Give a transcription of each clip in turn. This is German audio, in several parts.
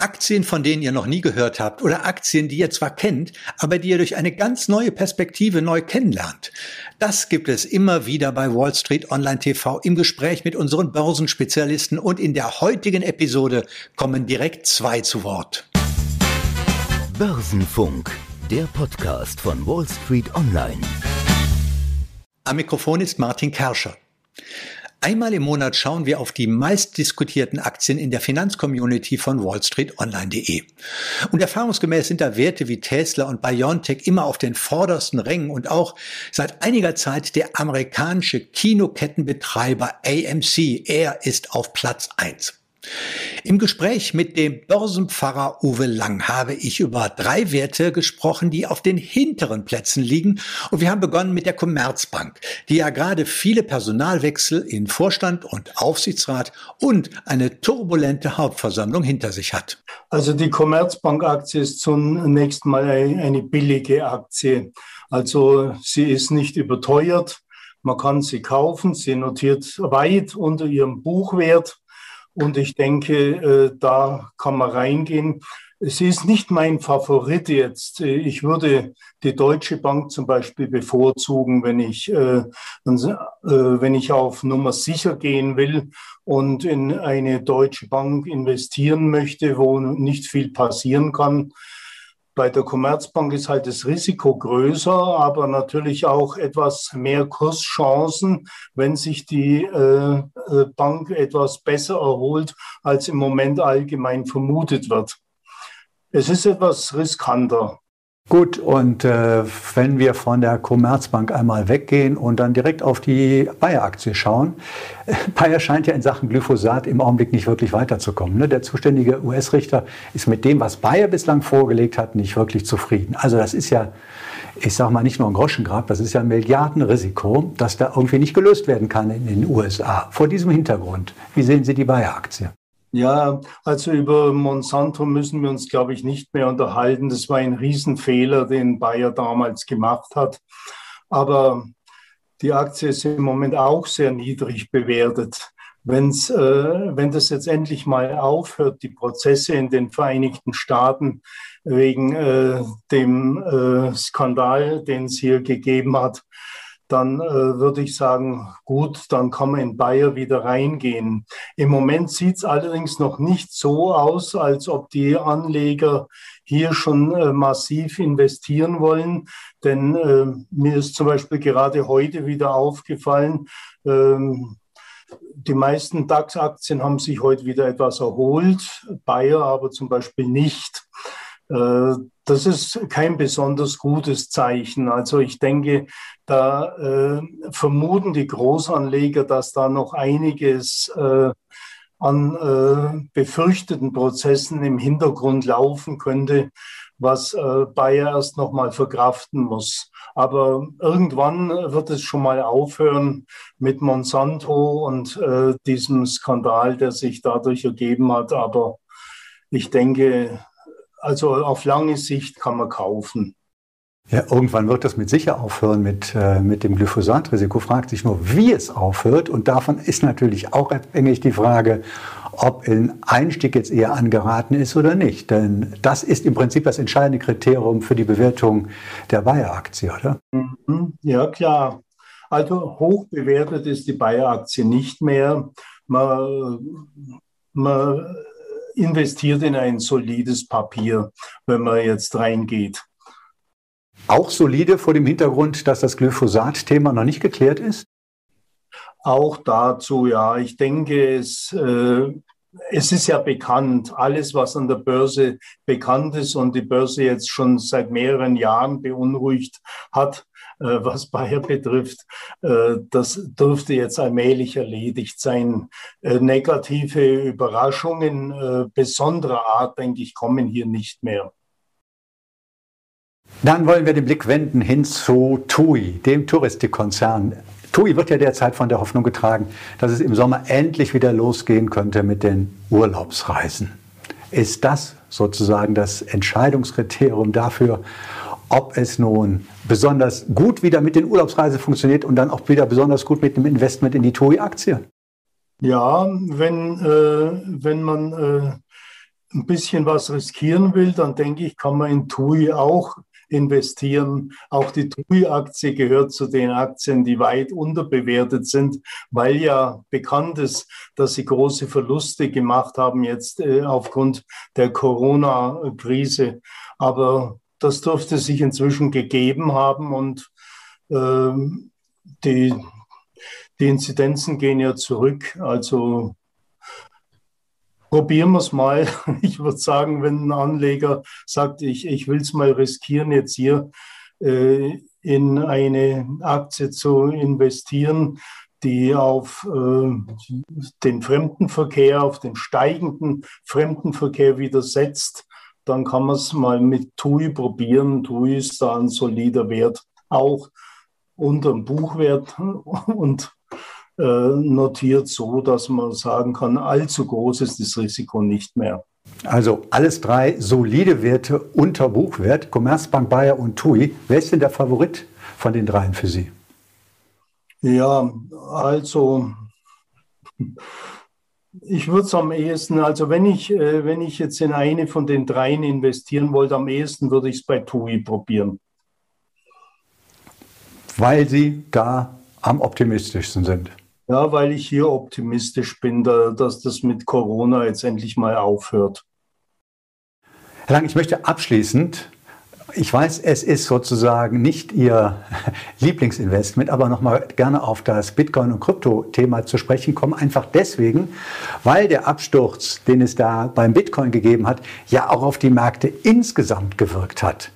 Aktien, von denen ihr noch nie gehört habt oder Aktien, die ihr zwar kennt, aber die ihr durch eine ganz neue Perspektive neu kennenlernt. Das gibt es immer wieder bei Wall Street Online TV im Gespräch mit unseren Börsenspezialisten und in der heutigen Episode kommen direkt zwei zu Wort. Börsenfunk, der Podcast von Wall Street Online. Am Mikrofon ist Martin Kerscher. Einmal im Monat schauen wir auf die meistdiskutierten Aktien in der Finanzcommunity von wallstreetonline.de. Und erfahrungsgemäß sind da Werte wie Tesla und BioNTech immer auf den vordersten Rängen und auch seit einiger Zeit der amerikanische Kinokettenbetreiber AMC. Er ist auf Platz eins. Im Gespräch mit dem Börsenpfarrer Uwe Lang habe ich über drei Werte gesprochen, die auf den hinteren Plätzen liegen. Und wir haben begonnen mit der Commerzbank, die ja gerade viele Personalwechsel in Vorstand und Aufsichtsrat und eine turbulente Hauptversammlung hinter sich hat. Also die Commerzbank-Aktie ist zunächst mal eine billige Aktie. Also sie ist nicht überteuert. Man kann sie kaufen. Sie notiert weit unter ihrem Buchwert. Und ich denke, äh, da kann man reingehen. Sie ist nicht mein Favorit jetzt. Ich würde die Deutsche Bank zum Beispiel bevorzugen, wenn ich, äh, äh, wenn ich auf Nummer sicher gehen will und in eine Deutsche Bank investieren möchte, wo nicht viel passieren kann. Bei der Commerzbank ist halt das Risiko größer, aber natürlich auch etwas mehr Kurschancen, wenn sich die äh, äh, Bank etwas besser erholt, als im Moment allgemein vermutet wird. Es ist etwas riskanter. Gut, und äh, wenn wir von der Commerzbank einmal weggehen und dann direkt auf die Bayer-Aktie schauen, Bayer scheint ja in Sachen Glyphosat im Augenblick nicht wirklich weiterzukommen. Ne? Der zuständige US-Richter ist mit dem, was Bayer bislang vorgelegt hat, nicht wirklich zufrieden. Also das ist ja, ich sage mal, nicht nur ein Groschengrab, das ist ja ein Milliardenrisiko, das da irgendwie nicht gelöst werden kann in den USA. Vor diesem Hintergrund, wie sehen Sie die Bayer-Aktie? Ja, also über Monsanto müssen wir uns, glaube ich, nicht mehr unterhalten. Das war ein Riesenfehler, den Bayer damals gemacht hat. Aber die Aktie ist im Moment auch sehr niedrig bewertet. Wenn's, äh, wenn das jetzt endlich mal aufhört, die Prozesse in den Vereinigten Staaten wegen äh, dem äh, Skandal, den es hier gegeben hat, dann äh, würde ich sagen, gut, dann kann man in Bayer wieder reingehen. Im Moment sieht es allerdings noch nicht so aus, als ob die Anleger hier schon äh, massiv investieren wollen. Denn äh, mir ist zum Beispiel gerade heute wieder aufgefallen, ähm, die meisten DAX-Aktien haben sich heute wieder etwas erholt, Bayer aber zum Beispiel nicht. Das ist kein besonders gutes Zeichen. Also ich denke, da äh, vermuten die Großanleger, dass da noch einiges äh, an äh, befürchteten Prozessen im Hintergrund laufen könnte, was äh, Bayer erst noch mal verkraften muss. Aber irgendwann wird es schon mal aufhören mit Monsanto und äh, diesem Skandal, der sich dadurch ergeben hat. Aber ich denke, also auf lange Sicht kann man kaufen. Ja, irgendwann wird das mit sicher aufhören mit, äh, mit dem Glyphosat-Risiko. Fragt sich nur, wie es aufhört. Und davon ist natürlich auch abhängig die Frage, ob ein Einstieg jetzt eher angeraten ist oder nicht. Denn das ist im Prinzip das entscheidende Kriterium für die Bewertung der Bayer-Aktie, oder? Mhm. Ja, klar. Also hoch bewertet ist die Bayer-Aktie nicht mehr. Man, man investiert in ein solides Papier, wenn man jetzt reingeht. Auch solide vor dem Hintergrund, dass das Glyphosat-Thema noch nicht geklärt ist? Auch dazu, ja. Ich denke, es, äh, es ist ja bekannt, alles, was an der Börse bekannt ist und die Börse jetzt schon seit mehreren Jahren beunruhigt hat, was Bayer betrifft, äh, das dürfte jetzt allmählich erledigt sein. Äh, negative Überraschungen besonderer Art, denke ich, kommen hier nicht mehr. Dann wollen wir den Blick wenden hin zu TUI, dem Touristikkonzern. TUI wird ja derzeit von der Hoffnung getragen, dass es im Sommer endlich wieder losgehen könnte mit den Urlaubsreisen. Ist das sozusagen das Entscheidungskriterium dafür, ob es nun besonders gut wieder mit den Urlaubsreisen funktioniert und dann auch wieder besonders gut mit dem Investment in die TUI-Aktie? Ja, wenn, äh, wenn man äh, ein bisschen was riskieren will, dann denke ich, kann man in TUI auch investieren. Auch die TUI-Aktie gehört zu den Aktien, die weit unterbewertet sind, weil ja bekannt ist, dass sie große Verluste gemacht haben jetzt äh, aufgrund der Corona-Krise. Aber das dürfte sich inzwischen gegeben haben und äh, die, die Inzidenzen gehen ja zurück. Also probieren wir es mal. Ich würde sagen, wenn ein Anleger sagt, ich, ich will es mal riskieren, jetzt hier äh, in eine Aktie zu investieren, die auf äh, den Fremdenverkehr, auf den steigenden Fremdenverkehr widersetzt, dann kann man es mal mit TUI probieren. TUI ist da ein solider Wert, auch unter dem Buchwert und äh, notiert so, dass man sagen kann, allzu groß ist das Risiko nicht mehr. Also alles drei solide Werte unter Buchwert, Commerzbank, Bayer und TUI. Wer ist denn der Favorit von den dreien für Sie? Ja, also ich würde es am ehesten, also wenn ich, äh, wenn ich jetzt in eine von den dreien investieren wollte, am ehesten würde ich es bei TUI probieren. Weil Sie da am optimistischsten sind. Ja, weil ich hier optimistisch bin, dass das mit Corona jetzt endlich mal aufhört. Herr Lang, ich möchte abschließend ich weiß, es ist sozusagen nicht Ihr Lieblingsinvestment, aber nochmal gerne auf das Bitcoin- und Krypto-Thema zu sprechen kommen. Einfach deswegen, weil der Absturz, den es da beim Bitcoin gegeben hat, ja auch auf die Märkte insgesamt gewirkt hat.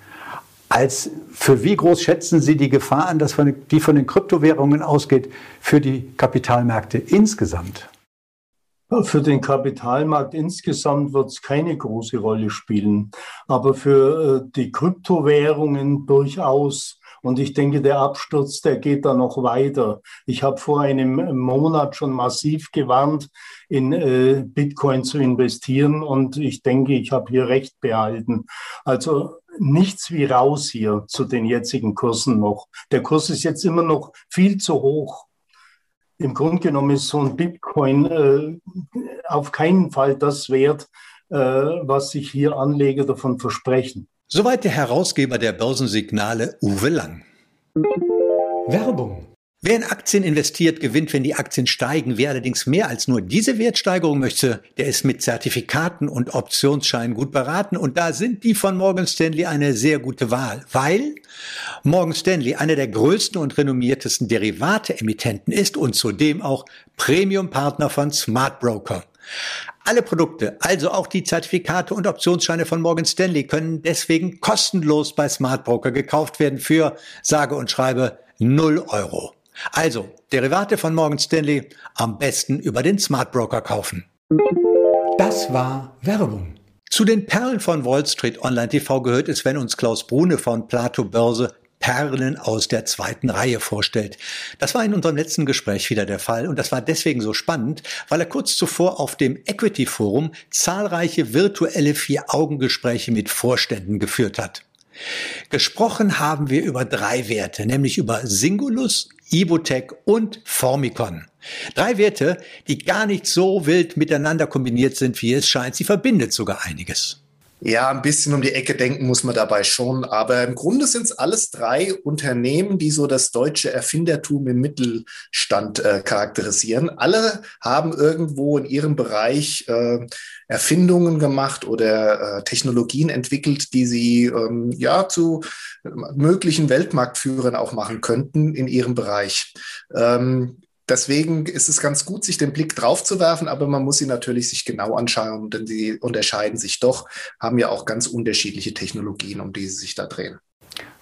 Als für wie groß schätzen Sie die Gefahr an, dass von, die von den Kryptowährungen ausgeht, für die Kapitalmärkte insgesamt? Für den Kapitalmarkt insgesamt wird es keine große Rolle spielen, aber für äh, die Kryptowährungen durchaus. Und ich denke, der Absturz, der geht da noch weiter. Ich habe vor einem Monat schon massiv gewarnt, in äh, Bitcoin zu investieren. Und ich denke, ich habe hier recht behalten. Also nichts wie raus hier zu den jetzigen Kursen noch. Der Kurs ist jetzt immer noch viel zu hoch im Grunde genommen ist so ein Bitcoin äh, auf keinen Fall das wert, äh, was sich hier Anleger davon versprechen. Soweit der Herausgeber der Börsensignale Uwe Lang. Werbung. Wer in Aktien investiert, gewinnt, wenn die Aktien steigen. Wer allerdings mehr als nur diese Wertsteigerung möchte, der ist mit Zertifikaten und Optionsscheinen gut beraten. Und da sind die von Morgan Stanley eine sehr gute Wahl, weil Morgan Stanley einer der größten und renommiertesten Derivate-Emittenten ist und zudem auch Premium-Partner von Smart Broker. Alle Produkte, also auch die Zertifikate und Optionsscheine von Morgan Stanley, können deswegen kostenlos bei Smart Broker gekauft werden für sage und schreibe 0 Euro. Also, Derivate von Morgan Stanley am besten über den Smart Broker kaufen. Das war Werbung. Zu den Perlen von Wall Street Online TV gehört es, wenn uns Klaus Brune von Plato Börse Perlen aus der zweiten Reihe vorstellt. Das war in unserem letzten Gespräch wieder der Fall und das war deswegen so spannend, weil er kurz zuvor auf dem Equity Forum zahlreiche virtuelle Vier-Augen-Gespräche mit Vorständen geführt hat. Gesprochen haben wir über drei Werte, nämlich über Singulus, Ibotec und Formicon. Drei Werte, die gar nicht so wild miteinander kombiniert sind, wie es scheint. Sie verbindet sogar einiges. Ja, ein bisschen um die Ecke denken muss man dabei schon. Aber im Grunde sind es alles drei Unternehmen, die so das deutsche Erfindertum im Mittelstand äh, charakterisieren. Alle haben irgendwo in ihrem Bereich äh, Erfindungen gemacht oder äh, Technologien entwickelt, die sie ähm, ja zu möglichen Weltmarktführern auch machen könnten in ihrem Bereich. Ähm, Deswegen ist es ganz gut, sich den Blick drauf zu werfen, aber man muss sie natürlich sich genau anschauen, denn sie unterscheiden sich doch, haben ja auch ganz unterschiedliche Technologien, um die sie sich da drehen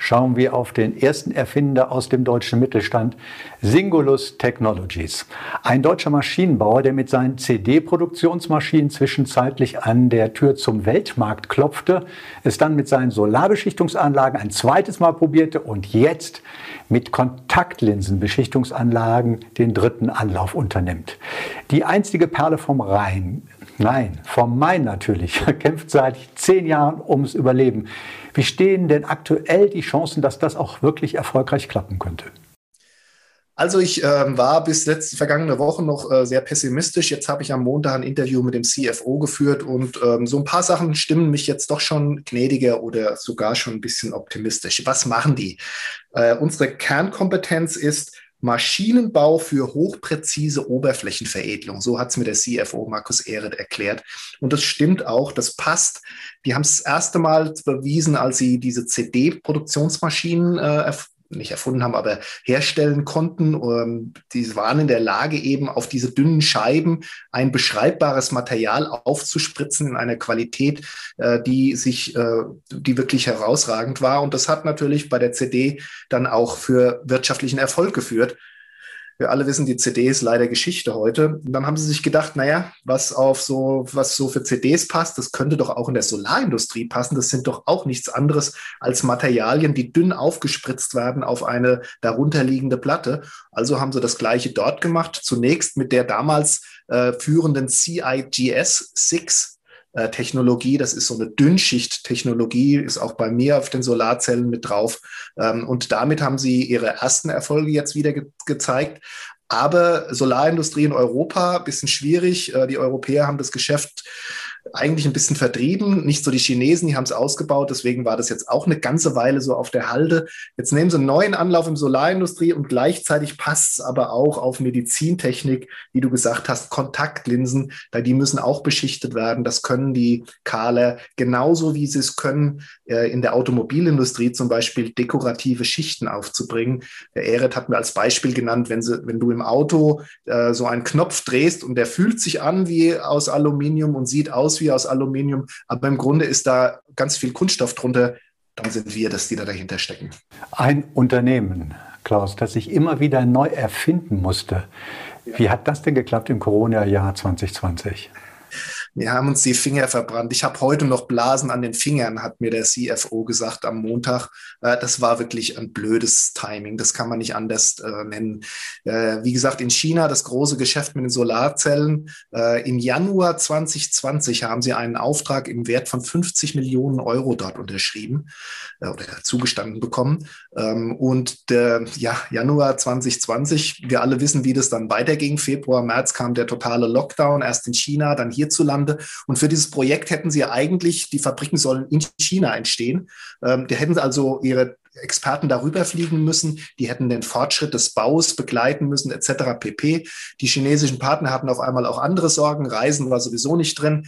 schauen wir auf den ersten Erfinder aus dem deutschen Mittelstand, Singulus Technologies. Ein deutscher Maschinenbauer, der mit seinen CD-Produktionsmaschinen zwischenzeitlich an der Tür zum Weltmarkt klopfte, es dann mit seinen Solarbeschichtungsanlagen ein zweites Mal probierte und jetzt mit Kontaktlinsenbeschichtungsanlagen den dritten Anlauf unternimmt. Die einstige Perle vom Rhein, nein, vom Main natürlich, kämpft seit zehn Jahren ums Überleben. Wie stehen denn aktuell die Chancen, dass das auch wirklich erfolgreich klappen könnte? Also ich äh, war bis letzte vergangene Woche noch äh, sehr pessimistisch. Jetzt habe ich am Montag ein Interview mit dem CFO geführt und ähm, so ein paar Sachen stimmen mich jetzt doch schon gnädiger oder sogar schon ein bisschen optimistisch. Was machen die? Äh, unsere Kernkompetenz ist Maschinenbau für hochpräzise Oberflächenveredelung. So hat es mir der CFO Markus Ehret erklärt. Und das stimmt auch, das passt. Die haben es das erste Mal bewiesen, als sie diese CD-Produktionsmaschinen äh, nicht erfunden haben, aber herstellen konnten. Ähm, die waren in der Lage, eben auf diese dünnen Scheiben ein beschreibbares Material aufzuspritzen in einer Qualität, äh, die sich, äh, die wirklich herausragend war. Und das hat natürlich bei der CD dann auch für wirtschaftlichen Erfolg geführt. Wir alle wissen, die CD ist leider Geschichte heute. Und dann haben sie sich gedacht, naja, was auf so, was so für CDs passt, das könnte doch auch in der Solarindustrie passen. Das sind doch auch nichts anderes als Materialien, die dünn aufgespritzt werden auf eine darunterliegende Platte. Also haben sie das Gleiche dort gemacht. Zunächst mit der damals äh, führenden CIGS 6 äh, Technologie. Das ist so eine Dünnschicht-Technologie, ist auch bei mir auf den Solarzellen mit drauf. Ähm, und damit haben sie ihre ersten Erfolge jetzt wieder ge gezeigt. Aber Solarindustrie in Europa, bisschen schwierig. Äh, die Europäer haben das Geschäft eigentlich ein bisschen vertrieben. Nicht so die Chinesen, die haben es ausgebaut. Deswegen war das jetzt auch eine ganze Weile so auf der Halde. Jetzt nehmen sie einen neuen Anlauf im Solarindustrie und gleichzeitig passt es aber auch auf Medizintechnik, wie du gesagt hast, Kontaktlinsen, da die müssen auch beschichtet werden. Das können die Kahler genauso wie sie es können, äh, in der Automobilindustrie zum Beispiel dekorative Schichten aufzubringen. Der Eret hat mir als Beispiel genannt, wenn, sie, wenn du im Auto äh, so einen Knopf drehst und der fühlt sich an wie aus Aluminium und sieht aus wie aus Aluminium, aber im Grunde ist da ganz viel Kunststoff drunter, dann sind wir das, die da dahinter stecken. Ein Unternehmen, Klaus, das sich immer wieder neu erfinden musste. Wie hat das denn geklappt im Corona-Jahr 2020? Wir haben uns die Finger verbrannt. Ich habe heute noch Blasen an den Fingern, hat mir der CFO gesagt am Montag. Äh, das war wirklich ein blödes Timing. Das kann man nicht anders äh, nennen. Äh, wie gesagt, in China das große Geschäft mit den Solarzellen. Im Januar 2020 haben sie einen Auftrag im Wert von 50 Millionen Euro dort unterschrieben oder zugestanden bekommen. Ähm, und der ja, Januar 2020, wir alle wissen, wie das dann weiterging. Februar, März kam der totale Lockdown, erst in China, dann hierzulande Niederlande. Und für dieses Projekt hätten sie eigentlich, die Fabriken sollen in China entstehen. Ähm, die hätten also ihre Experten darüber fliegen müssen, die hätten den Fortschritt des Baus begleiten müssen, etc. pp. Die chinesischen Partner hatten auf einmal auch andere Sorgen, Reisen war sowieso nicht drin.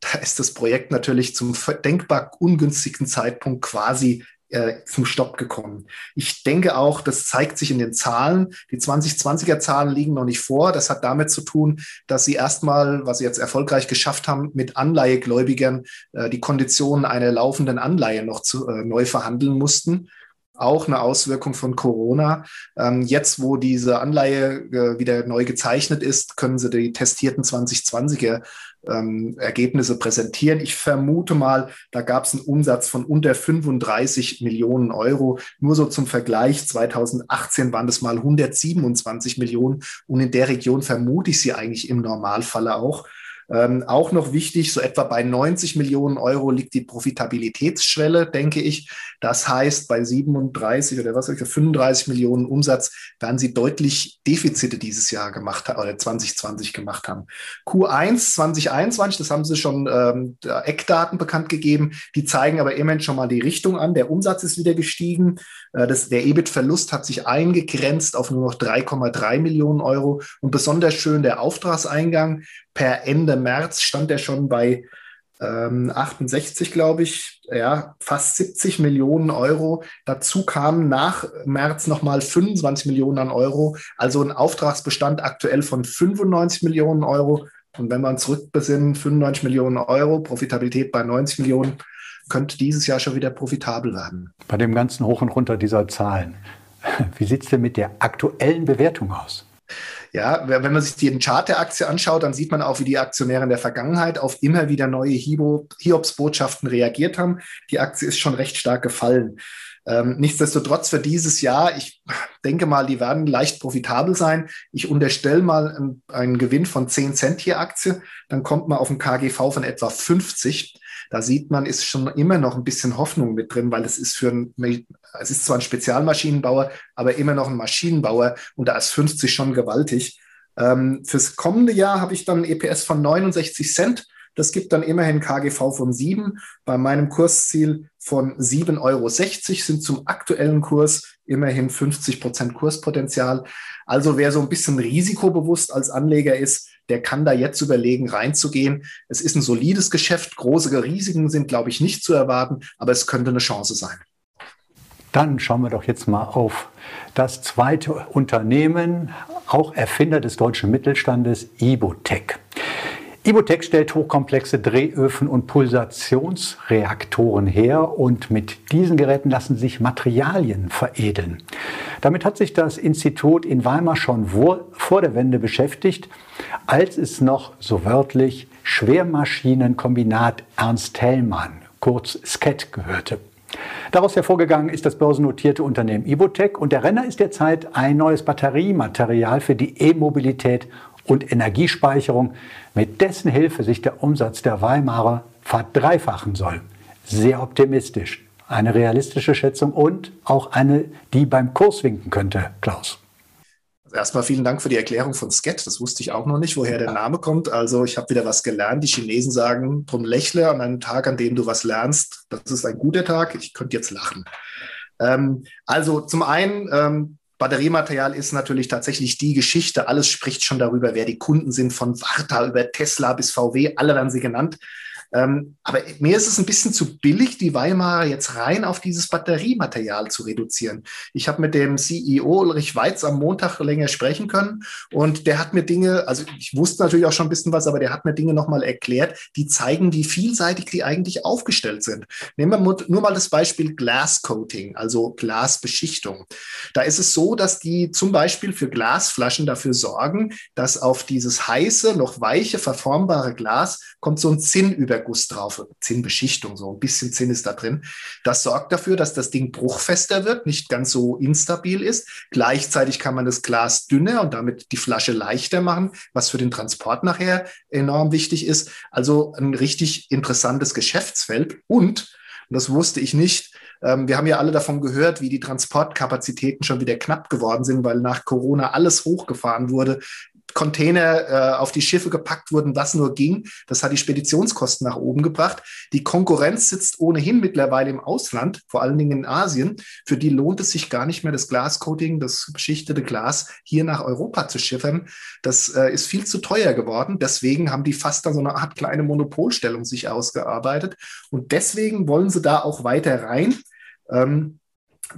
Da ist das Projekt natürlich zum denkbar ungünstigen Zeitpunkt quasi äh, zum Stopp gekommen. Ich denke auch, das zeigt sich in den Zahlen. Die 2020er Zahlen liegen noch nicht vor. Das hat damit zu tun, dass sie erstmal, was sie jetzt erfolgreich geschafft haben, mit Anleihegläubigern äh, die Konditionen einer laufenden Anleihe noch zu, äh, neu verhandeln mussten auch eine Auswirkung von Corona. Ähm, jetzt, wo diese Anleihe äh, wieder neu gezeichnet ist, können sie die testierten 2020er ähm, Ergebnisse präsentieren. Ich vermute mal, da gab es einen Umsatz von unter 35 Millionen Euro. Nur so zum Vergleich, 2018 waren das mal 127 Millionen und in der Region vermute ich sie eigentlich im Normalfalle auch. Ähm, auch noch wichtig, so etwa bei 90 Millionen Euro liegt die Profitabilitätsschwelle, denke ich. Das heißt, bei 37 oder was, 35 Millionen Umsatz werden sie deutlich Defizite dieses Jahr gemacht haben oder 2020 gemacht haben. Q1 2021, das haben sie schon ähm, Eckdaten bekannt gegeben, die zeigen aber immerhin schon mal die Richtung an. Der Umsatz ist wieder gestiegen. Äh, das, der EBIT-Verlust hat sich eingegrenzt auf nur noch 3,3 Millionen Euro. Und besonders schön der Auftragseingang. Per Ende März stand er schon bei ähm, 68, glaube ich, ja, fast 70 Millionen Euro. Dazu kamen nach März nochmal 25 Millionen an Euro, also ein Auftragsbestand aktuell von 95 Millionen Euro. Und wenn man zurückbesinnen, 95 Millionen Euro, Profitabilität bei 90 Millionen, könnte dieses Jahr schon wieder profitabel werden. Bei dem ganzen Hoch und Runter dieser Zahlen, wie sieht es denn mit der aktuellen Bewertung aus? Ja, wenn man sich den Chart der Aktie anschaut, dann sieht man auch, wie die Aktionäre in der Vergangenheit auf immer wieder neue Hiobs-Botschaften reagiert haben. Die Aktie ist schon recht stark gefallen. Ähm, nichtsdestotrotz für dieses Jahr, ich denke mal, die werden leicht profitabel sein. Ich unterstelle mal einen, einen Gewinn von 10 Cent je Aktie, dann kommt man auf ein KGV von etwa 50. Da sieht man, ist schon immer noch ein bisschen Hoffnung mit drin, weil es ist für ein, es ist zwar ein Spezialmaschinenbauer, aber immer noch ein Maschinenbauer und da ist 50 schon gewaltig. Ähm, fürs kommende Jahr habe ich dann ein EPS von 69 Cent. Das gibt dann immerhin KGV von 7. Bei meinem Kursziel von 7,60 Euro sind zum aktuellen Kurs immerhin 50 Prozent Kurspotenzial. Also wer so ein bisschen risikobewusst als Anleger ist, der kann da jetzt überlegen, reinzugehen. Es ist ein solides Geschäft. Große Risiken sind, glaube ich, nicht zu erwarten, aber es könnte eine Chance sein. Dann schauen wir doch jetzt mal auf das zweite Unternehmen, auch Erfinder des deutschen Mittelstandes, Ibotec. Ibotec stellt hochkomplexe Drehöfen und Pulsationsreaktoren her und mit diesen Geräten lassen sich Materialien veredeln. Damit hat sich das Institut in Weimar schon vor der Wende beschäftigt, als es noch so wörtlich Schwermaschinenkombinat Ernst Hellmann, kurz SCET, gehörte. Daraus hervorgegangen ist das börsennotierte Unternehmen Ibotec und der Renner ist derzeit ein neues Batteriematerial für die E-Mobilität und Energiespeicherung, mit dessen Hilfe sich der Umsatz der Weimarer verdreifachen soll. Sehr optimistisch. Eine realistische Schätzung und auch eine, die beim Kurs winken könnte, Klaus. Also erstmal vielen Dank für die Erklärung von Sket. Das wusste ich auch noch nicht, woher der Name kommt. Also ich habe wieder was gelernt. Die Chinesen sagen, drum lächle an einem Tag, an dem du was lernst. Das ist ein guter Tag. Ich könnte jetzt lachen. Ähm, also zum einen, ähm, Batteriematerial ist natürlich tatsächlich die Geschichte. Alles spricht schon darüber, wer die Kunden sind, von Warta über Tesla bis VW, alle werden sie genannt. Ähm, aber mir ist es ein bisschen zu billig, die Weimarer jetzt rein auf dieses Batteriematerial zu reduzieren. Ich habe mit dem CEO Ulrich Weiz am Montag länger sprechen können und der hat mir Dinge, also ich wusste natürlich auch schon ein bisschen was, aber der hat mir Dinge nochmal erklärt, die zeigen, wie vielseitig die eigentlich aufgestellt sind. Nehmen wir nur mal das Beispiel Glass Coating, also Glasbeschichtung. Da ist es so, dass die zum Beispiel für Glasflaschen dafür sorgen, dass auf dieses heiße, noch weiche, verformbare Glas kommt so ein Zinn über Guss drauf, Zinnbeschichtung, so ein bisschen Zinn ist da drin. Das sorgt dafür, dass das Ding bruchfester wird, nicht ganz so instabil ist. Gleichzeitig kann man das Glas dünner und damit die Flasche leichter machen, was für den Transport nachher enorm wichtig ist. Also ein richtig interessantes Geschäftsfeld und und das wusste ich nicht. Ähm, wir haben ja alle davon gehört, wie die Transportkapazitäten schon wieder knapp geworden sind, weil nach Corona alles hochgefahren wurde. Container äh, auf die Schiffe gepackt wurden, was nur ging. Das hat die Speditionskosten nach oben gebracht. Die Konkurrenz sitzt ohnehin mittlerweile im Ausland, vor allen Dingen in Asien. Für die lohnt es sich gar nicht mehr, das Glascoating, das beschichtete Glas hier nach Europa zu schiffern. Das äh, ist viel zu teuer geworden. Deswegen haben die fast dann so eine Art kleine Monopolstellung sich ausgearbeitet. Und deswegen wollen sie da auch weiter rein. Ähm,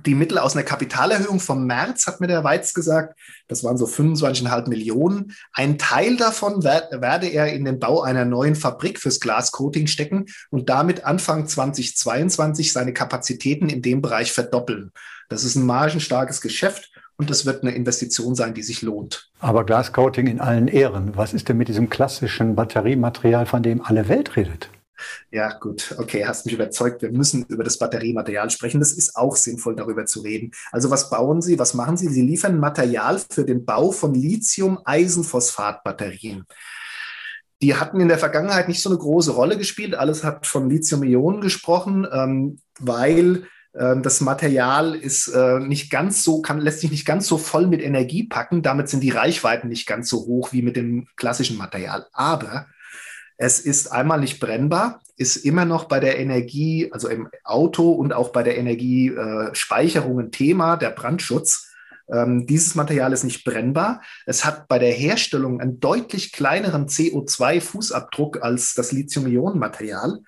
die Mittel aus einer Kapitalerhöhung vom März, hat mir der Weiz gesagt, das waren so 25,5 Millionen. Ein Teil davon werde er in den Bau einer neuen Fabrik fürs Glascoating stecken und damit Anfang 2022 seine Kapazitäten in dem Bereich verdoppeln. Das ist ein margenstarkes Geschäft und das wird eine Investition sein, die sich lohnt. Aber Glascoating in allen Ehren. Was ist denn mit diesem klassischen Batteriematerial, von dem alle Welt redet? Ja, gut, okay, hast mich überzeugt. Wir müssen über das Batteriematerial sprechen. Das ist auch sinnvoll, darüber zu reden. Also was bauen Sie, was machen Sie? Sie liefern Material für den Bau von Lithium-Eisenphosphat-Batterien. Die hatten in der Vergangenheit nicht so eine große Rolle gespielt. Alles hat von Lithium-Ionen gesprochen, ähm, weil äh, das Material ist äh, nicht ganz so, kann, lässt sich nicht ganz so voll mit Energie packen. Damit sind die Reichweiten nicht ganz so hoch wie mit dem klassischen Material. Aber es ist einmal nicht brennbar, ist immer noch bei der Energie, also im Auto und auch bei der Energiespeicherung ein Thema, der Brandschutz. Ähm, dieses Material ist nicht brennbar. Es hat bei der Herstellung einen deutlich kleineren CO2-Fußabdruck als das Lithium-Ionen-Material.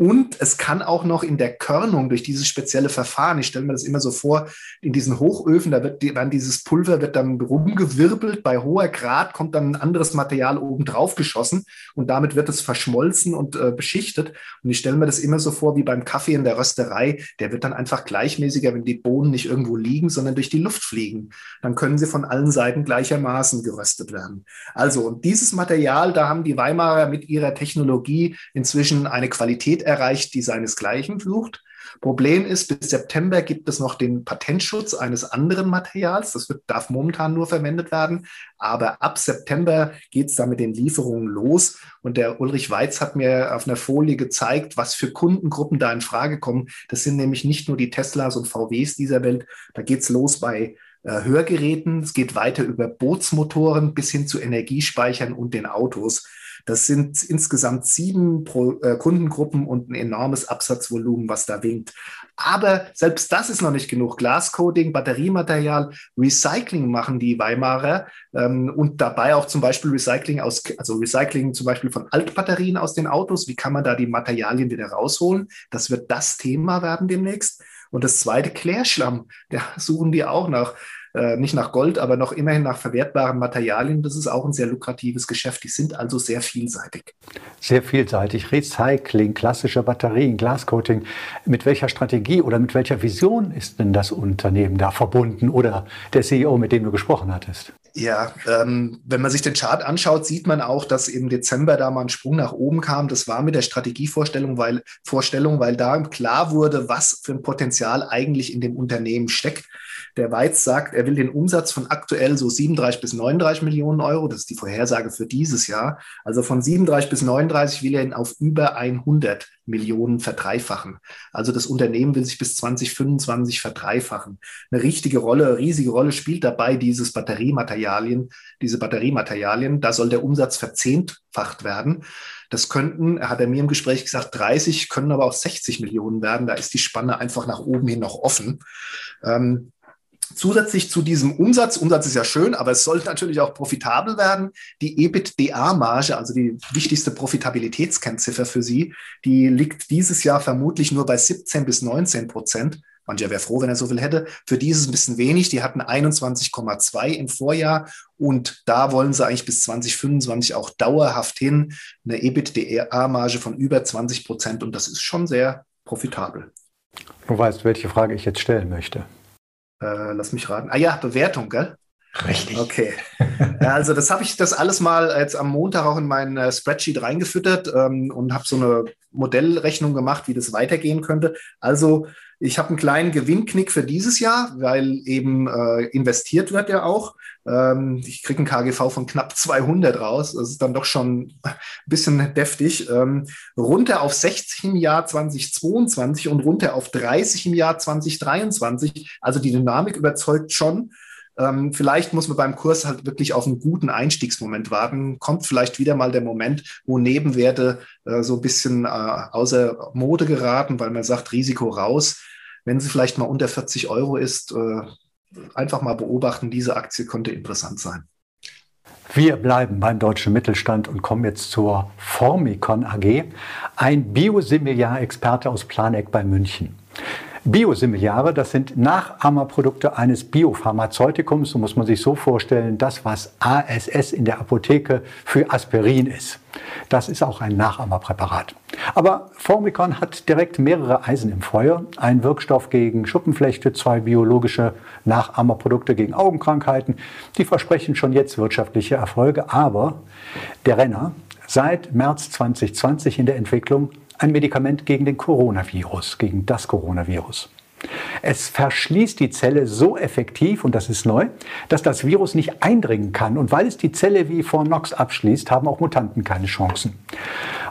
Und es kann auch noch in der Körnung durch dieses spezielle Verfahren, ich stelle mir das immer so vor, in diesen Hochöfen, da wird dann dieses Pulver wird dann rumgewirbelt, bei hoher Grad kommt dann ein anderes Material oben drauf geschossen und damit wird es verschmolzen und äh, beschichtet. Und ich stelle mir das immer so vor, wie beim Kaffee in der Rösterei, der wird dann einfach gleichmäßiger, wenn die Bohnen nicht irgendwo liegen, sondern durch die Luft fliegen. Dann können sie von allen Seiten gleichermaßen geröstet werden. Also, und dieses Material, da haben die Weimarer mit ihrer Technologie inzwischen eine Qualität erreicht, die seinesgleichen sucht. Problem ist, bis September gibt es noch den Patentschutz eines anderen Materials. Das wird, darf momentan nur verwendet werden. Aber ab September geht es da mit den Lieferungen los. Und der Ulrich Weiz hat mir auf einer Folie gezeigt, was für Kundengruppen da in Frage kommen. Das sind nämlich nicht nur die Teslas und VWs dieser Welt. Da geht es los bei äh, Hörgeräten. Es geht weiter über Bootsmotoren bis hin zu Energiespeichern und den Autos. Das sind insgesamt sieben Pro, äh, Kundengruppen und ein enormes Absatzvolumen, was da winkt. Aber selbst das ist noch nicht genug. Glascoating, Batteriematerial, Recycling machen die Weimarer ähm, und dabei auch zum Beispiel Recycling aus, also Recycling zum Beispiel von Altbatterien aus den Autos. Wie kann man da die Materialien wieder rausholen? Das wird das Thema werden demnächst. Und das zweite, Klärschlamm, da suchen die auch nach äh, nicht nach Gold, aber noch immerhin nach verwertbaren Materialien. Das ist auch ein sehr lukratives Geschäft. Die sind also sehr vielseitig. Sehr vielseitig. Recycling, klassische Batterien, Glascoating. Mit welcher Strategie oder mit welcher Vision ist denn das Unternehmen da verbunden oder der CEO, mit dem du gesprochen hattest? Ja, ähm, wenn man sich den Chart anschaut, sieht man auch, dass im Dezember da mal ein Sprung nach oben kam. Das war mit der Strategievorstellung, weil, Vorstellung, weil da klar wurde, was für ein Potenzial eigentlich in dem Unternehmen steckt. Der Weiz sagt, er will den Umsatz von aktuell so 37 bis 39 Millionen Euro, das ist die Vorhersage für dieses Jahr, also von 37 bis 39 will er ihn auf über 100 Millionen verdreifachen. Also das Unternehmen will sich bis 2025 verdreifachen. Eine richtige Rolle, riesige Rolle spielt dabei dieses Batteriematerialien, diese Batteriematerialien. Da soll der Umsatz verzehnfacht werden. Das könnten, hat er mir im Gespräch gesagt, 30, können aber auch 60 Millionen werden. Da ist die Spanne einfach nach oben hin noch offen. Ähm, Zusätzlich zu diesem Umsatz, Umsatz ist ja schön, aber es sollte natürlich auch profitabel werden. Die EBITDA-Marge, also die wichtigste Profitabilitätskennziffer für Sie, die liegt dieses Jahr vermutlich nur bei 17 bis 19 Prozent. Mancher wäre froh, wenn er so viel hätte. Für die ist es ein bisschen wenig. Die hatten 21,2 im Vorjahr und da wollen sie eigentlich bis 2025 auch dauerhaft hin. Eine EBITDA-Marge von über 20 Prozent und das ist schon sehr profitabel. Du weißt, welche Frage ich jetzt stellen möchte. Äh, lass mich raten. Ah ja, Bewertung, gell? Richtig. Okay. Ja, also das habe ich das alles mal jetzt am Montag auch in mein äh, Spreadsheet reingefüttert ähm, und habe so eine Modellrechnung gemacht, wie das weitergehen könnte. Also ich habe einen kleinen Gewinnknick für dieses Jahr, weil eben äh, investiert wird ja auch. Ähm, ich kriege einen KGV von knapp 200 raus. Das ist dann doch schon ein bisschen deftig. Ähm, runter auf 60 im Jahr 2022 und runter auf 30 im Jahr 2023. Also die Dynamik überzeugt schon. Ähm, vielleicht muss man beim Kurs halt wirklich auf einen guten Einstiegsmoment warten. Kommt vielleicht wieder mal der Moment, wo Nebenwerte äh, so ein bisschen äh, außer Mode geraten, weil man sagt, Risiko raus. Wenn sie vielleicht mal unter 40 Euro ist, äh, einfach mal beobachten, diese Aktie könnte interessant sein. Wir bleiben beim deutschen Mittelstand und kommen jetzt zur Formicon AG, ein Biosimiliar-Experte aus Planegg bei München. Biosimilare, das sind Nachahmerprodukte eines Biopharmazeutikums. So muss man sich so vorstellen, das, was ASS in der Apotheke für Aspirin ist. Das ist auch ein Nachahmerpräparat. Aber Formicon hat direkt mehrere Eisen im Feuer. Ein Wirkstoff gegen Schuppenflechte, zwei biologische Nachahmerprodukte gegen Augenkrankheiten. Die versprechen schon jetzt wirtschaftliche Erfolge. Aber der Renner, seit März 2020 in der Entwicklung, ein Medikament gegen den Coronavirus, gegen das Coronavirus. Es verschließt die Zelle so effektiv, und das ist neu, dass das Virus nicht eindringen kann. Und weil es die Zelle wie vor Nox abschließt, haben auch Mutanten keine Chancen.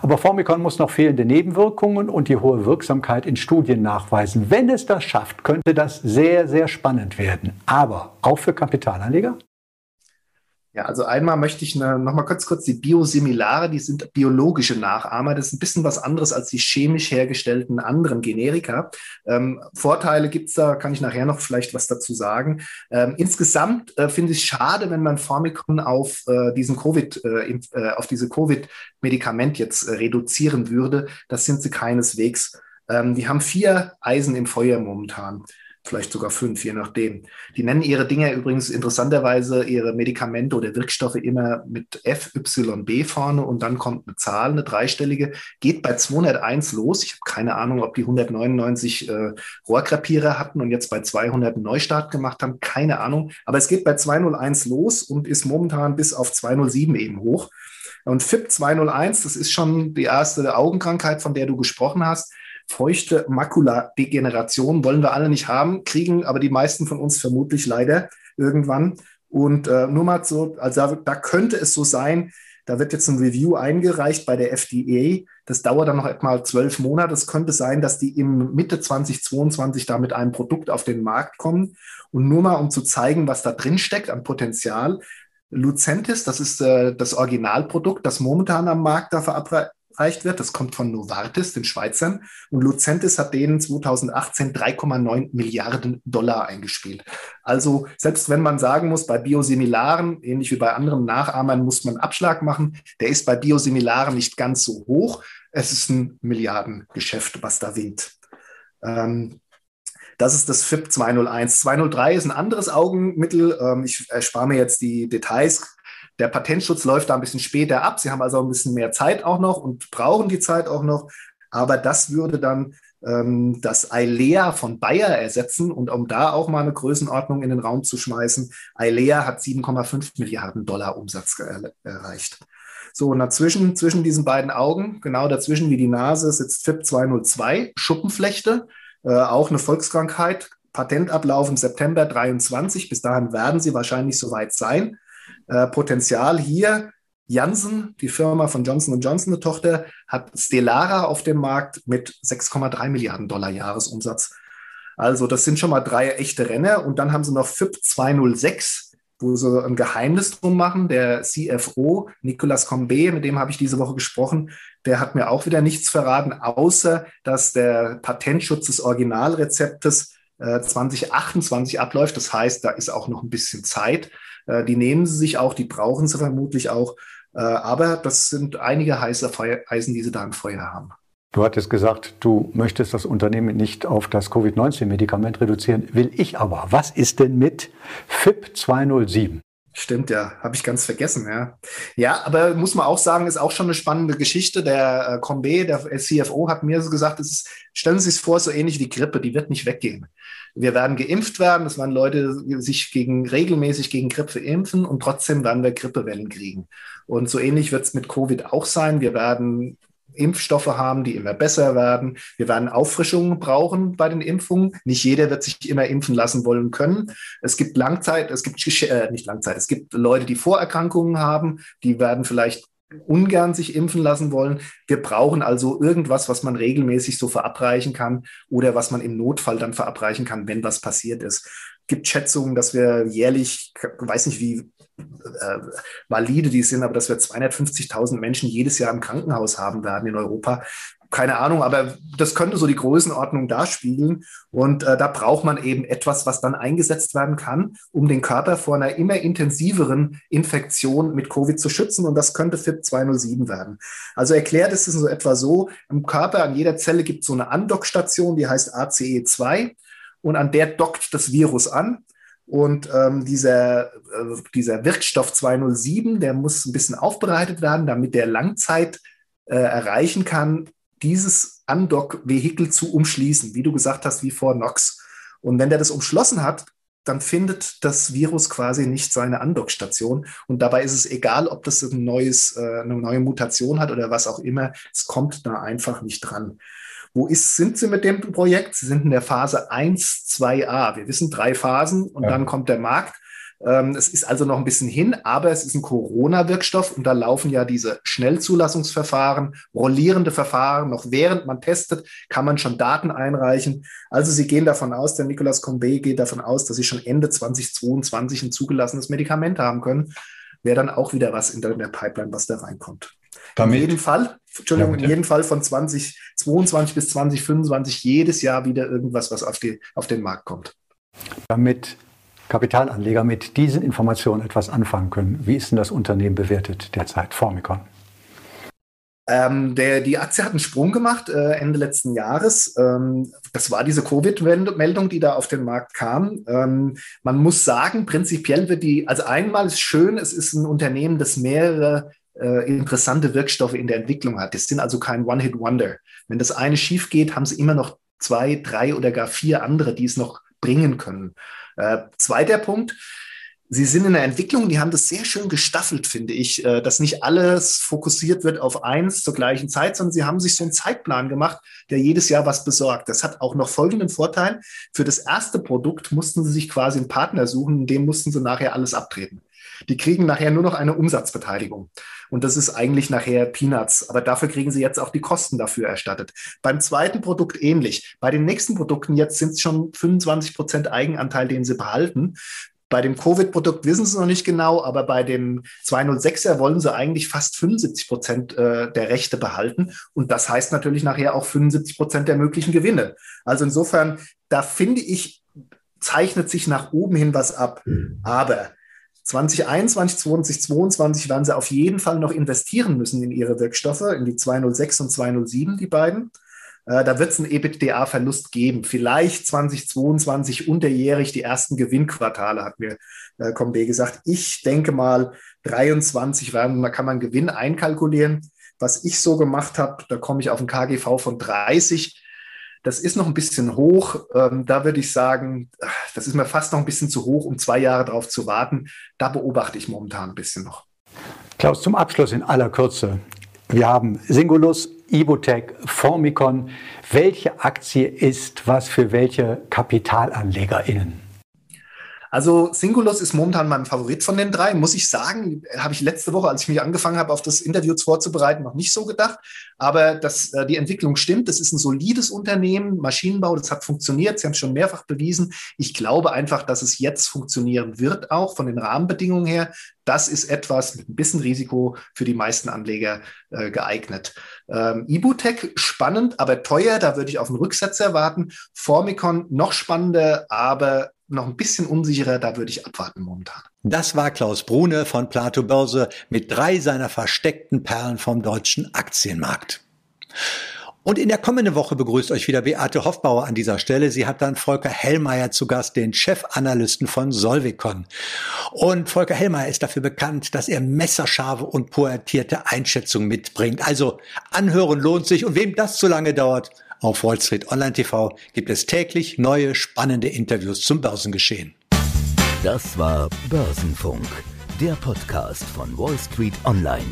Aber Formicon muss noch fehlende Nebenwirkungen und die hohe Wirksamkeit in Studien nachweisen. Wenn es das schafft, könnte das sehr, sehr spannend werden. Aber auch für Kapitalanleger? Ja, also einmal möchte ich ne, noch mal kurz kurz die Biosimilare, die sind biologische Nachahmer. Das ist ein bisschen was anderes als die chemisch hergestellten anderen Generika. Ähm, Vorteile gibt's da, kann ich nachher noch vielleicht was dazu sagen. Ähm, insgesamt äh, finde ich es schade, wenn man Formicon auf äh, diesen Covid, äh, äh auf diese Covid-Medikament jetzt äh, reduzieren würde. Das sind sie keineswegs. Ähm, die haben vier Eisen im Feuer momentan vielleicht sogar fünf, je nachdem. Die nennen ihre Dinge übrigens interessanterweise ihre Medikamente oder Wirkstoffe immer mit FYB vorne und dann kommt eine Zahl, eine dreistellige, geht bei 201 los. Ich habe keine Ahnung, ob die 199 äh, Rohrkrepierer hatten und jetzt bei 200 einen Neustart gemacht haben, keine Ahnung. Aber es geht bei 201 los und ist momentan bis auf 207 eben hoch. Und FIP 201, das ist schon die erste Augenkrankheit, von der du gesprochen hast feuchte Makuladegeneration wollen wir alle nicht haben, kriegen aber die meisten von uns vermutlich leider irgendwann. Und äh, nur mal so, also da, könnte es so sein, da wird jetzt ein Review eingereicht bei der FDA. Das dauert dann noch etwa zwölf Monate. Es könnte sein, dass die im Mitte 2022 da mit einem Produkt auf den Markt kommen. Und nur mal, um zu zeigen, was da drin steckt an Potenzial. Lucentis, das ist äh, das Originalprodukt, das momentan am Markt da verabreicht erreicht wird. Das kommt von Novartis, den Schweizern. Und Lucentis hat denen 2018 3,9 Milliarden Dollar eingespielt. Also selbst wenn man sagen muss, bei Biosimilaren, ähnlich wie bei anderen Nachahmern, muss man Abschlag machen, der ist bei Biosimilaren nicht ganz so hoch. Es ist ein Milliardengeschäft, was da winkt. Ähm, das ist das FIP 201. 203 ist ein anderes Augenmittel. Ähm, ich erspare mir jetzt die Details. Der Patentschutz läuft da ein bisschen später ab. Sie haben also ein bisschen mehr Zeit auch noch und brauchen die Zeit auch noch. Aber das würde dann ähm, das Eilea von Bayer ersetzen. Und um da auch mal eine Größenordnung in den Raum zu schmeißen, Eilea hat 7,5 Milliarden Dollar Umsatz er erreicht. So, und dazwischen, zwischen diesen beiden Augen, genau dazwischen wie die Nase, sitzt FIP 202, Schuppenflechte, äh, auch eine Volkskrankheit, Patentablauf im September 23. Bis dahin werden sie wahrscheinlich soweit sein äh, Potenzial hier. Janssen, die Firma von Johnson Johnson, eine Tochter, hat Stellara auf dem Markt mit 6,3 Milliarden Dollar Jahresumsatz. Also das sind schon mal drei echte Renner. Und dann haben sie noch FIP 206, wo sie ein Geheimnis drum machen. Der CFO, Nicolas Combe, mit dem habe ich diese Woche gesprochen, der hat mir auch wieder nichts verraten, außer dass der Patentschutz des Originalrezeptes äh, 2028 abläuft. Das heißt, da ist auch noch ein bisschen Zeit. Äh, die nehmen sie sich auch, die brauchen sie vermutlich auch. Äh, aber das sind einige heiße Feuer, Eisen, die sie da im Feuer haben. Du hattest gesagt, du möchtest das Unternehmen nicht auf das Covid-19-Medikament reduzieren. Will ich aber. Was ist denn mit FIP 207? Stimmt, ja, habe ich ganz vergessen, ja. Ja, aber muss man auch sagen, ist auch schon eine spannende Geschichte. Der äh, Combe, der CFO, hat mir so gesagt, es ist, stellen Sie sich vor, so ähnlich wie die Grippe, die wird nicht weggehen. Wir werden geimpft werden, es werden Leute sich gegen, regelmäßig gegen Grippe impfen und trotzdem werden wir Grippewellen kriegen. Und so ähnlich wird es mit Covid auch sein. Wir werden Impfstoffe haben, die immer besser werden. Wir werden Auffrischungen brauchen bei den Impfungen. Nicht jeder wird sich immer impfen lassen wollen können. Es gibt Langzeit, es gibt äh, nicht Langzeit, es gibt Leute, die Vorerkrankungen haben, die werden vielleicht ungern sich impfen lassen wollen. Wir brauchen also irgendwas, was man regelmäßig so verabreichen kann oder was man im Notfall dann verabreichen kann, wenn was passiert ist. Es gibt Schätzungen, dass wir jährlich, weiß nicht wie äh, valide die sind, aber dass wir 250.000 Menschen jedes Jahr im Krankenhaus haben werden in Europa keine Ahnung, aber das könnte so die Größenordnung darspiegeln. Und äh, da braucht man eben etwas, was dann eingesetzt werden kann, um den Körper vor einer immer intensiveren Infektion mit Covid zu schützen. Und das könnte FIP 207 werden. Also erklärt ist es so etwa so, im Körper an jeder Zelle gibt es so eine Andockstation, die heißt ACE2. Und an der dockt das Virus an. Und ähm, dieser, äh, dieser Wirkstoff 207, der muss ein bisschen aufbereitet werden, damit der Langzeit äh, erreichen kann, dieses Undock-Vehikel zu umschließen, wie du gesagt hast, wie vor Nox. Und wenn der das umschlossen hat, dann findet das Virus quasi nicht seine Andockstation. Und dabei ist es egal, ob das ein neues, äh, eine neue Mutation hat oder was auch immer. Es kommt da einfach nicht dran. Wo ist, sind Sie mit dem Projekt? Sie sind in der Phase 1, 2a. Wir wissen drei Phasen und ja. dann kommt der Markt. Ähm, es ist also noch ein bisschen hin, aber es ist ein Corona-Wirkstoff und da laufen ja diese Schnellzulassungsverfahren, rollierende Verfahren. Noch während man testet, kann man schon Daten einreichen. Also Sie gehen davon aus, der Nicolas Combe geht davon aus, dass Sie schon Ende 2022 ein zugelassenes Medikament haben können. Wäre dann auch wieder was in der, in der Pipeline, was da reinkommt. Damit, in jedem Fall, Entschuldigung, ja, in jedem Fall von 2022 bis 2025 jedes Jahr wieder irgendwas, was auf, die, auf den Markt kommt. Damit Kapitalanleger mit diesen Informationen etwas anfangen können. Wie ist denn das Unternehmen bewertet derzeit, Formicon? Ähm, der, die Aktie hat einen Sprung gemacht äh, Ende letzten Jahres. Ähm, das war diese Covid-Meldung, die da auf den Markt kam. Ähm, man muss sagen, prinzipiell wird die, also einmal ist schön, es ist ein Unternehmen, das mehrere äh, interessante Wirkstoffe in der Entwicklung hat. Das sind also kein One-Hit-Wonder. Wenn das eine schief geht, haben sie immer noch zwei, drei oder gar vier andere, die es noch bringen können. Äh, zweiter Punkt, Sie sind in der Entwicklung, die haben das sehr schön gestaffelt, finde ich, äh, dass nicht alles fokussiert wird auf eins zur gleichen Zeit, sondern sie haben sich so einen Zeitplan gemacht, der jedes Jahr was besorgt. Das hat auch noch folgenden Vorteil. Für das erste Produkt mussten sie sich quasi einen Partner suchen, dem mussten sie nachher alles abtreten. Die kriegen nachher nur noch eine Umsatzbeteiligung. Und das ist eigentlich nachher Peanuts. Aber dafür kriegen sie jetzt auch die Kosten dafür erstattet. Beim zweiten Produkt ähnlich. Bei den nächsten Produkten jetzt sind es schon 25 Prozent Eigenanteil, den sie behalten. Bei dem Covid-Produkt wissen sie noch nicht genau, aber bei dem 206er wollen sie eigentlich fast 75 Prozent äh, der Rechte behalten. Und das heißt natürlich nachher auch 75 Prozent der möglichen Gewinne. Also insofern, da finde ich, zeichnet sich nach oben hin was ab. Aber 2021, 2022 werden sie auf jeden Fall noch investieren müssen in ihre Wirkstoffe, in die 206 und 207, die beiden. Äh, da wird es einen EBITDA-Verlust geben. Vielleicht 2022 unterjährig die ersten Gewinnquartale, hat mir äh, Combe gesagt. Ich denke mal, 23 werden, da kann man Gewinn einkalkulieren. Was ich so gemacht habe, da komme ich auf ein KGV von 30. Das ist noch ein bisschen hoch. Ähm, da würde ich sagen, das ist mir fast noch ein bisschen zu hoch, um zwei Jahre darauf zu warten. Da beobachte ich momentan ein bisschen noch. Klaus, zum Abschluss in aller Kürze. Wir haben Singulus, Ibotec, Formicon. Welche Aktie ist was für welche KapitalanlegerInnen? Also Singulus ist momentan mein Favorit von den drei, muss ich sagen. Habe ich letzte Woche, als ich mich angefangen habe, auf das Interview vorzubereiten, noch nicht so gedacht. Aber das, äh, die Entwicklung stimmt. Das ist ein solides Unternehmen, Maschinenbau, das hat funktioniert. Sie haben es schon mehrfach bewiesen. Ich glaube einfach, dass es jetzt funktionieren wird, auch von den Rahmenbedingungen her. Das ist etwas mit ein bisschen Risiko für die meisten Anleger äh, geeignet. Ähm, Ibutec spannend, aber teuer. Da würde ich auf einen Rücksetzer warten. Formicon noch spannender, aber noch ein bisschen unsicherer, da würde ich abwarten momentan. Das war Klaus Brune von Plato Börse mit drei seiner versteckten Perlen vom deutschen Aktienmarkt. Und in der kommenden Woche begrüßt euch wieder Beate Hoffbauer an dieser Stelle. Sie hat dann Volker Hellmeier zu Gast, den Chefanalysten von Solvicon. Und Volker Hellmeier ist dafür bekannt, dass er messerscharfe und pointierte Einschätzungen mitbringt. Also anhören lohnt sich. Und wem das zu lange dauert, auf Wall Street Online TV gibt es täglich neue spannende Interviews zum Börsengeschehen. Das war Börsenfunk, der Podcast von Wall Street Online.